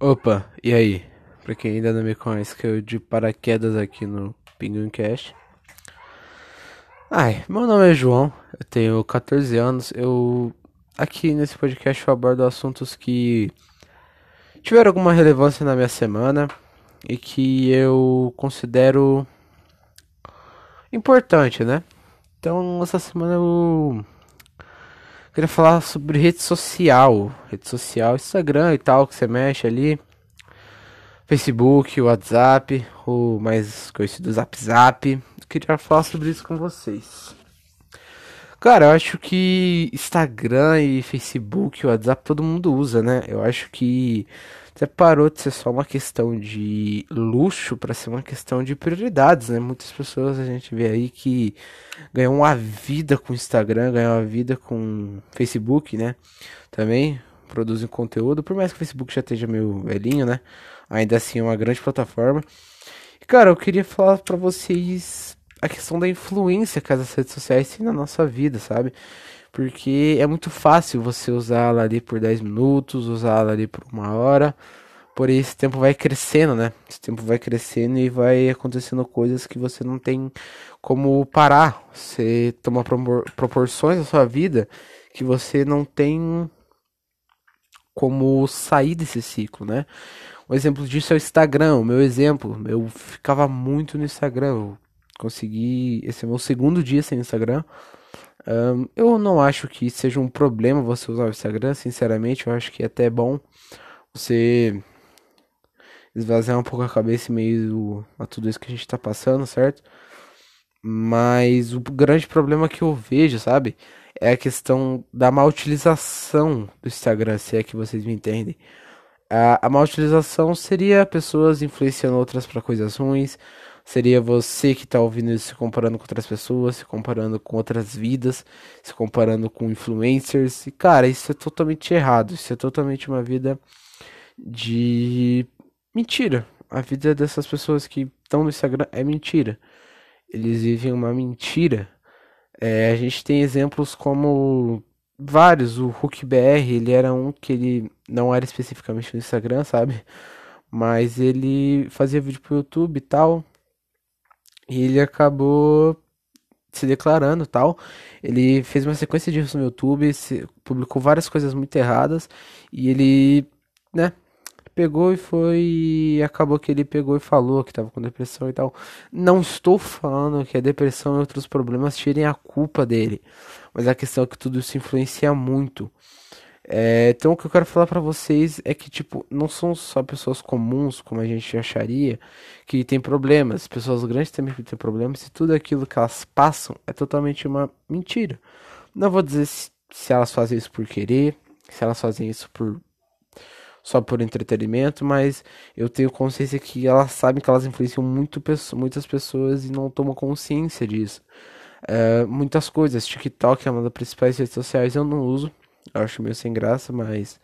Opa, e aí? Pra quem ainda não me conhece, que eu de paraquedas aqui no Pinguim Cash. Ai, meu nome é João, eu tenho 14 anos. Eu aqui nesse podcast eu abordo assuntos que tiveram alguma relevância na minha semana e que eu considero importante, né? Então, essa semana eu queria falar sobre rede social, rede social, Instagram e tal, que você mexe ali. Facebook, WhatsApp, o mais conhecido Zap Zap. Queria falar sobre isso com vocês. Cara, eu acho que Instagram e Facebook, WhatsApp, todo mundo usa, né? Eu acho que você parou de ser só uma questão de luxo para ser uma questão de prioridades, né? Muitas pessoas a gente vê aí que ganham uma vida com Instagram, ganham uma vida com Facebook, né? Também produzem conteúdo, por mais que o Facebook já esteja meio velhinho, né? Ainda assim é uma grande plataforma. E, cara, eu queria falar para vocês a questão da influência que as redes sociais têm na nossa vida, sabe? Porque é muito fácil você usá-la ali por 10 minutos, usá-la ali por uma hora. Porém, esse tempo vai crescendo, né? Esse tempo vai crescendo e vai acontecendo coisas que você não tem como parar. Você toma proporções da sua vida que você não tem como sair desse ciclo, né? Um exemplo disso é o Instagram, o meu exemplo. Eu ficava muito no Instagram. Eu consegui. Esse é meu segundo dia sem Instagram. Um, eu não acho que seja um problema você usar o Instagram, sinceramente. Eu acho que é até bom você esvaziar um pouco a cabeça em meio a tudo isso que a gente tá passando, certo? Mas o grande problema que eu vejo, sabe? É a questão da má utilização do Instagram, se é que vocês me entendem. A, a utilização seria pessoas influenciando outras para coisas ruins. Seria você que está ouvindo isso se comparando com outras pessoas, se comparando com outras vidas, se comparando com influencers. E cara, isso é totalmente errado. Isso é totalmente uma vida de mentira. A vida dessas pessoas que estão no Instagram é mentira. Eles vivem uma mentira. É, a gente tem exemplos como vários. O Hulk BR, ele era um que ele não era especificamente no Instagram, sabe? Mas ele fazia vídeo pro YouTube e tal. E ele acabou se declarando tal. Ele fez uma sequência de vídeos no YouTube, publicou várias coisas muito erradas. E ele, né, pegou e foi. Acabou que ele pegou e falou que tava com depressão e tal. Não estou falando que a depressão e outros problemas tirem a culpa dele. Mas a questão é que tudo isso influencia muito. É, então o que eu quero falar para vocês é que tipo não são só pessoas comuns como a gente acharia que tem problemas, pessoas grandes também têm problemas e tudo aquilo que elas passam é totalmente uma mentira. Não vou dizer se, se elas fazem isso por querer, se elas fazem isso por só por entretenimento, mas eu tenho consciência que elas sabem que elas influenciam muito, muitas pessoas e não tomam consciência disso. É, muitas coisas, TikTok é uma das principais redes sociais, eu não uso, eu acho meio sem graça, mas.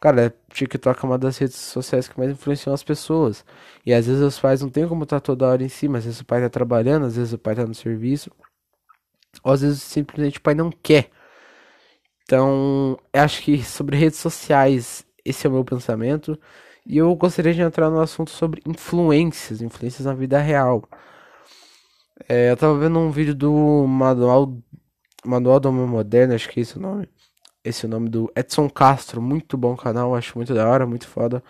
Cara, TikTok é uma das redes sociais que mais influenciam as pessoas. E às vezes os pais não tem como estar toda hora em cima. Às vezes o pai tá trabalhando, às vezes o pai tá no serviço. Ou às vezes simplesmente o pai não quer. Então, acho que sobre redes sociais, esse é o meu pensamento. E eu gostaria de entrar no assunto sobre influências, influências na vida real. É, eu tava vendo um vídeo do Manual, Manual do Homem Moderno, acho que é esse o nome esse é o nome do Edson Castro, muito bom canal, acho muito da hora, muito foda.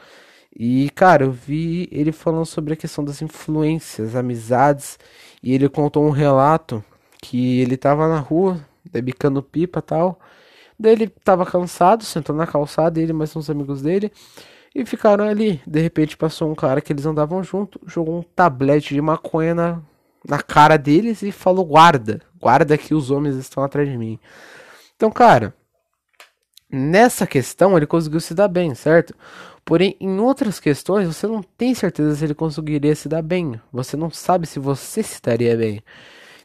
E, cara, eu vi ele falando sobre a questão das influências, amizades, e ele contou um relato que ele tava na rua, debicando pipa e tal. Daí ele tava cansado, sentou na calçada, ele mais uns amigos dele, e ficaram ali. De repente passou um cara que eles andavam junto, jogou um tablete de maconha na, na cara deles e falou: guarda, guarda que os homens estão atrás de mim. Então, cara, nessa questão ele conseguiu se dar bem, certo? Porém, em outras questões você não tem certeza se ele conseguiria se dar bem. Você não sabe se você se daria bem.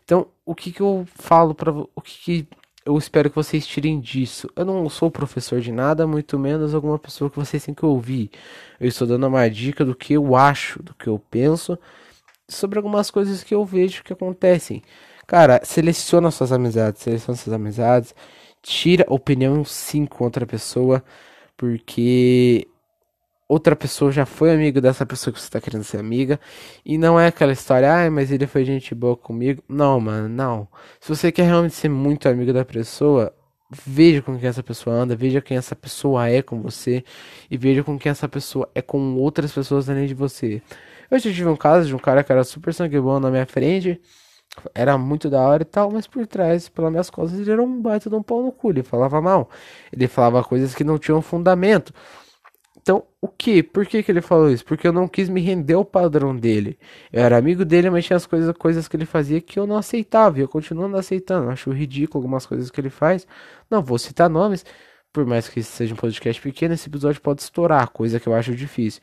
Então, o que, que eu falo para o que, que eu espero que vocês tirem disso? Eu não sou professor de nada, muito menos alguma pessoa que vocês têm que ouvir. Eu estou dando uma dica do que eu acho, do que eu penso sobre algumas coisas que eu vejo que acontecem. Cara, seleciona suas amizades, seleciona suas amizades tira opinião sim contra a pessoa, porque outra pessoa já foi amigo dessa pessoa que você tá querendo ser amiga. E não é aquela história, ai, mas ele foi gente boa comigo. Não, mano, não. Se você quer realmente ser muito amigo da pessoa, veja com quem essa pessoa anda, veja quem essa pessoa é com você e veja com quem essa pessoa é com outras pessoas além de você. Eu já tive um caso de um cara que era super sangue bom na minha frente, era muito da hora e tal, mas por trás, pelas minhas costas, ele era um baita de um pau no cu, ele falava mal, ele falava coisas que não tinham fundamento. Então, o que? Por que, que ele falou isso? Porque eu não quis me render ao padrão dele. Eu era amigo dele, mas tinha as coisas, coisas que ele fazia que eu não aceitava. E eu continuo não aceitando. Acho ridículo algumas coisas que ele faz. Não vou citar nomes. Por mais que seja um podcast pequeno, esse episódio pode estourar, coisa que eu acho difícil.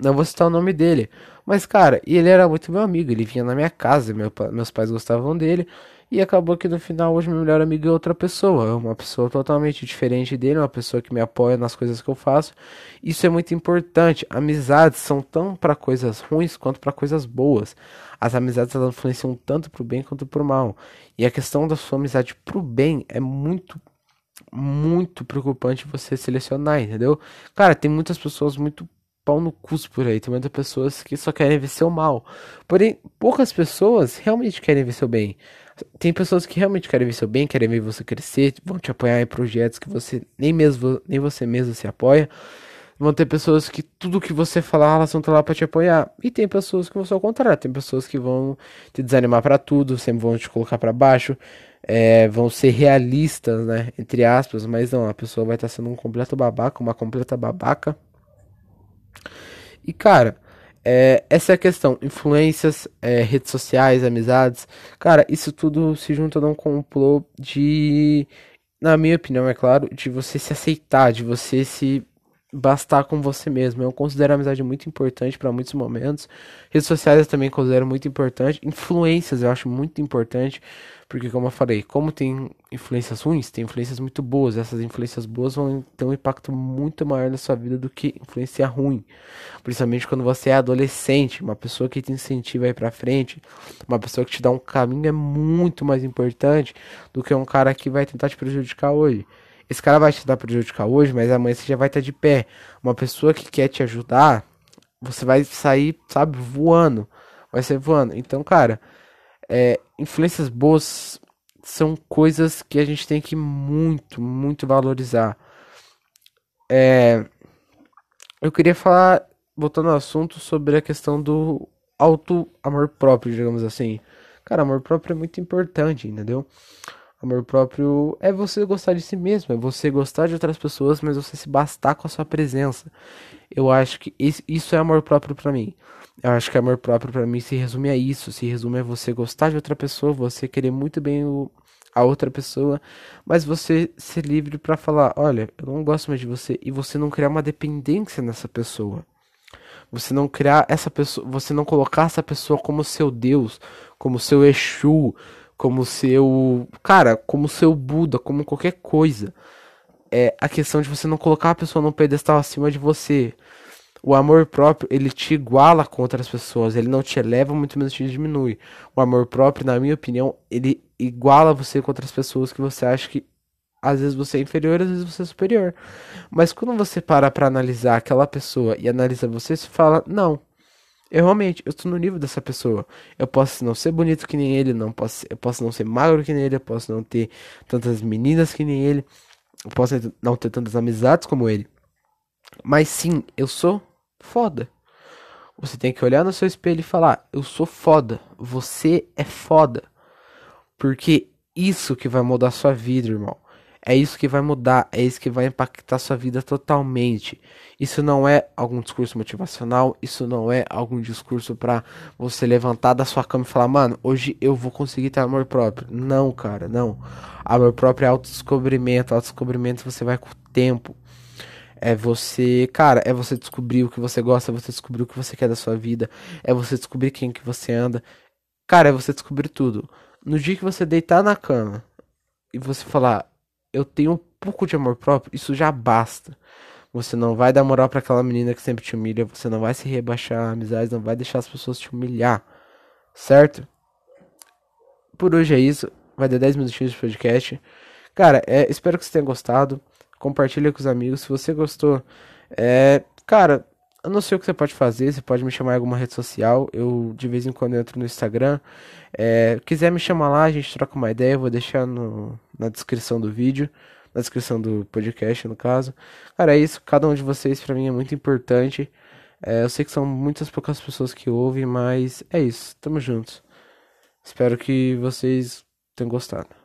Não vou citar o nome dele. Mas, cara, ele era muito meu amigo. Ele vinha na minha casa, meu, meus pais gostavam dele. E acabou que no final hoje meu melhor amigo é outra pessoa, é uma pessoa totalmente diferente dele, uma pessoa que me apoia nas coisas que eu faço. Isso é muito importante. Amizades são tão para coisas ruins quanto para coisas boas. As amizades elas influenciam tanto pro bem quanto pro mal. E a questão da sua amizade pro bem é muito muito preocupante você selecionar, entendeu? Cara, tem muitas pessoas muito pau no cus por aí. Tem muitas pessoas que só querem ver seu mal. Porém, poucas pessoas realmente querem ver seu bem. Tem pessoas que realmente querem ver seu bem, querem ver você crescer, vão te apoiar em projetos que você nem mesmo nem você mesmo se apoia. Vão ter pessoas que tudo que você falar, elas vão estar lá para te apoiar. E tem pessoas que vão ser ao contrário. Tem pessoas que vão te desanimar para tudo, sempre vão te colocar para baixo. É, vão ser realistas, né? Entre aspas, mas não, a pessoa vai estar sendo um completo babaca, uma completa babaca. E cara, é, essa é a questão. Influências, é, redes sociais, amizades. Cara, isso tudo se junta num complô de. Na minha opinião, é claro, de você se aceitar, de você se bastar com você mesmo. Eu considero a amizade muito importante para muitos momentos. Redes sociais eu também considero muito importante. Influências eu acho muito importante. Porque, como eu falei, como tem influências ruins, tem influências muito boas. Essas influências boas vão ter um impacto muito maior na sua vida do que influência ruim. Principalmente quando você é adolescente, uma pessoa que te incentiva a ir pra frente, uma pessoa que te dá um caminho é muito mais importante do que um cara que vai tentar te prejudicar hoje. Esse cara vai te dar prejudicar hoje, mas amanhã você já vai estar de pé. Uma pessoa que quer te ajudar, você vai sair, sabe, voando. Vai ser voando. Então, cara, é, influências boas são coisas que a gente tem que muito, muito valorizar. É, eu queria falar, voltando ao assunto, sobre a questão do auto amor próprio, digamos assim. Cara, amor próprio é muito importante, entendeu? Amor próprio é você gostar de si mesmo, é você gostar de outras pessoas, mas você se bastar com a sua presença. Eu acho que isso é amor próprio para mim. Eu acho que amor próprio para mim se resume a isso, se resume a você gostar de outra pessoa, você querer muito bem o, a outra pessoa, mas você ser livre para falar, olha, eu não gosto mais de você e você não criar uma dependência nessa pessoa. Você não criar essa pessoa, você não colocar essa pessoa como seu Deus, como seu Exu, como seu, cara, como seu Buda, como qualquer coisa. É a questão de você não colocar a pessoa num pedestal acima de você. O amor próprio, ele te iguala com outras pessoas, ele não te eleva, muito menos te diminui. O amor próprio, na minha opinião, ele iguala você com outras pessoas que você acha que às vezes você é inferior, às vezes você é superior. Mas quando você para pra analisar aquela pessoa e analisa você, você fala: "Não, eu realmente, eu estou no nível dessa pessoa. Eu posso não ser bonito que nem ele, não posso, eu posso não ser magro que nem ele, eu posso não ter tantas meninas que nem ele, eu posso não ter tantas amizades como ele. Mas sim, eu sou foda. Você tem que olhar no seu espelho e falar: Eu sou foda. Você é foda. Porque isso que vai mudar sua vida, irmão. É isso que vai mudar, é isso que vai impactar sua vida totalmente. Isso não é algum discurso motivacional, isso não é algum discurso para você levantar da sua cama e falar, mano, hoje eu vou conseguir ter amor próprio. Não, cara, não. Amor próprio é autodescobrimento, autodescobrimento você vai com o tempo. É você, cara, é você descobrir o que você gosta, é você descobrir o que você quer da sua vida, é você descobrir quem que você anda. Cara, é você descobrir tudo. No dia que você deitar na cama e você falar, eu tenho um pouco de amor próprio, isso já basta. Você não vai dar moral para aquela menina que sempre te humilha, você não vai se rebaixar amizades, não vai deixar as pessoas te humilhar. Certo? Por hoje é isso. Vai dar 10 minutinhos de podcast. Cara, é, espero que você tenha gostado compartilha com os amigos. Se você gostou, é, cara, eu não sei o que você pode fazer, você pode me chamar em alguma rede social. Eu de vez em quando entro no Instagram. É, quiser me chamar lá, a gente troca uma ideia. Eu vou deixar no, na descrição do vídeo, na descrição do podcast, no caso. Cara, é isso. Cada um de vocês pra mim é muito importante. É, eu sei que são muitas poucas pessoas que ouvem, mas é isso. Tamo juntos. Espero que vocês tenham gostado.